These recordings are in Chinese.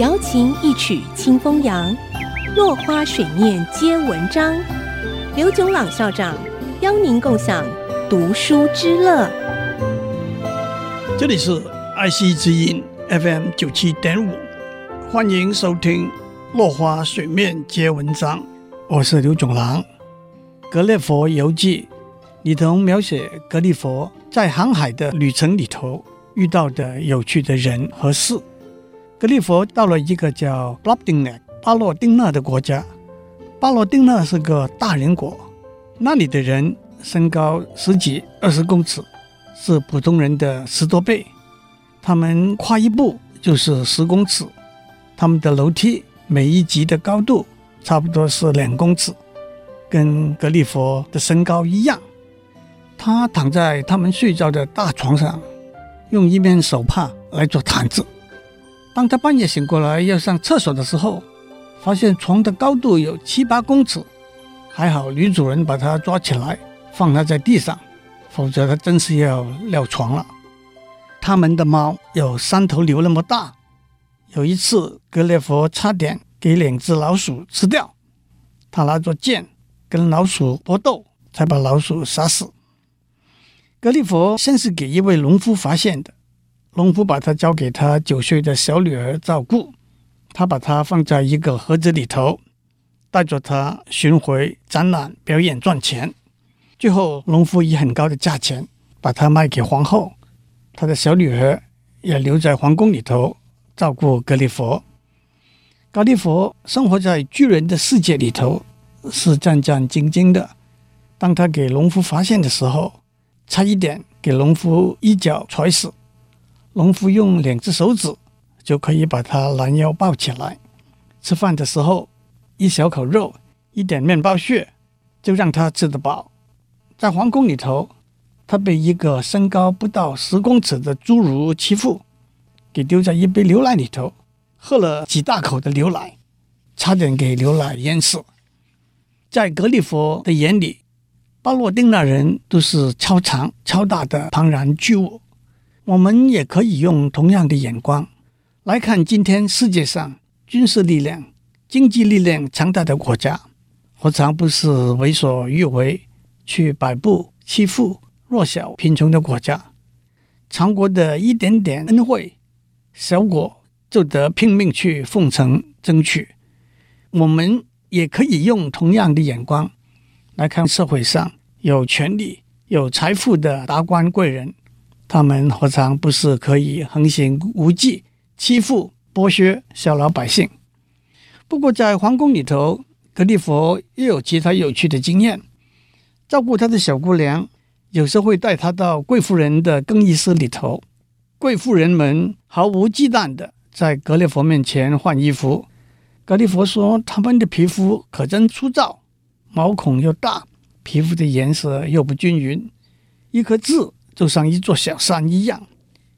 瑶琴一曲清风扬，落花水面皆文章。刘炯朗校长邀您共享读书之乐。这里是爱惜之音 FM 九七点五，欢迎收听《落花水面皆文章》，我是刘炯朗。《格列佛游记》里头描写格列佛在航海的旅程里头遇到的有趣的人和事。格列佛到了一个叫巴洛丁纳的国家，巴洛丁纳是个大人国，那里的人身高十几二十公尺，是普通人的十多倍。他们跨一步就是十公尺，他们的楼梯每一级的高度差不多是两公尺，跟格列佛的身高一样。他躺在他们睡觉的大床上，用一面手帕来做毯子。当他半夜醒过来要上厕所的时候，发现床的高度有七八公尺，还好女主人把他抓起来，放他在地上，否则他真是要尿床了。他们的猫有三头牛那么大，有一次格列佛差点给两只老鼠吃掉，他拿着剑跟老鼠搏斗，才把老鼠杀死。格列佛先是给一位农夫发现的。农夫把他交给他九岁的小女儿照顾，他把它放在一个盒子里头，带着他巡回展览表演赚钱。最后，农夫以很高的价钱把它卖给皇后，他的小女儿也留在皇宫里头照顾格列佛。格列佛生活在巨人的世界里头，是战战兢兢的。当他给农夫发现的时候，差一点给农夫一脚踹死。农夫用两只手指就可以把他拦腰抱起来。吃饭的时候，一小口肉，一点面包屑，就让他吃得饱。在皇宫里头，他被一个身高不到十公尺的侏儒欺负，给丢在一杯牛奶里头，喝了几大口的牛奶，差点给牛奶淹死。在格列佛的眼里，巴洛丁那人都是超长、超大的庞然巨物。我们也可以用同样的眼光来看今天世界上军事力量、经济力量强大的国家，何尝不是为所欲为，去摆布欺负弱小贫穷的国家？强国的一点点恩惠，小国就得拼命去奉承争取。我们也可以用同样的眼光来看社会上有权力、有财富的达官贵人。他们何尝不是可以横行无忌，欺负剥削小老百姓？不过在皇宫里头，格列佛又有其他有趣的经验。照顾他的小姑娘，有时会带她到贵妇人的更衣室里头。贵妇人们毫无忌惮地在格列佛面前换衣服。格列佛说：“他们的皮肤可真粗糙，毛孔又大，皮肤的颜色又不均匀，一颗痣。”就像一座小山一样，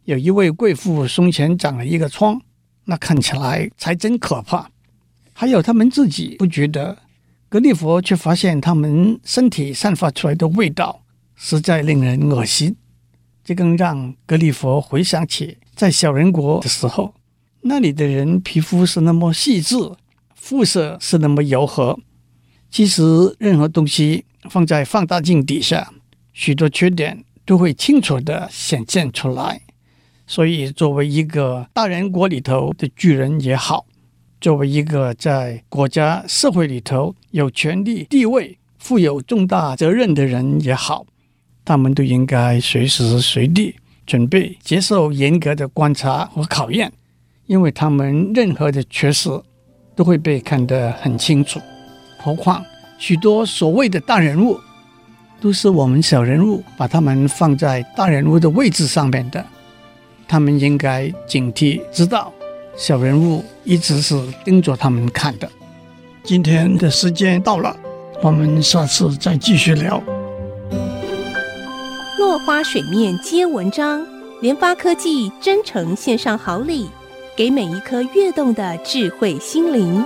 有一位贵妇胸前长了一个疮，那看起来才真可怕。还有他们自己不觉得，格列佛却发现他们身体散发出来的味道实在令人恶心。这更让格列佛回想起在小人国的时候，那里的人皮肤是那么细致，肤色是那么柔和。其实任何东西放在放大镜底下，许多缺点。都会清楚地显现出来。所以，作为一个大人国里头的巨人也好，作为一个在国家社会里头有权力地位、负有重大责任的人也好，他们都应该随时随地准备接受严格的观察和考验，因为他们任何的缺失都会被看得很清楚。何况许多所谓的大人物。都是我们小人物把他们放在大人物的位置上面的，他们应该警惕，知道小人物一直是盯着他们看的。今天的时间到了，我们下次再继续聊。落花水面皆文章，联发科技真诚献上好礼，给每一颗跃动的智慧心灵。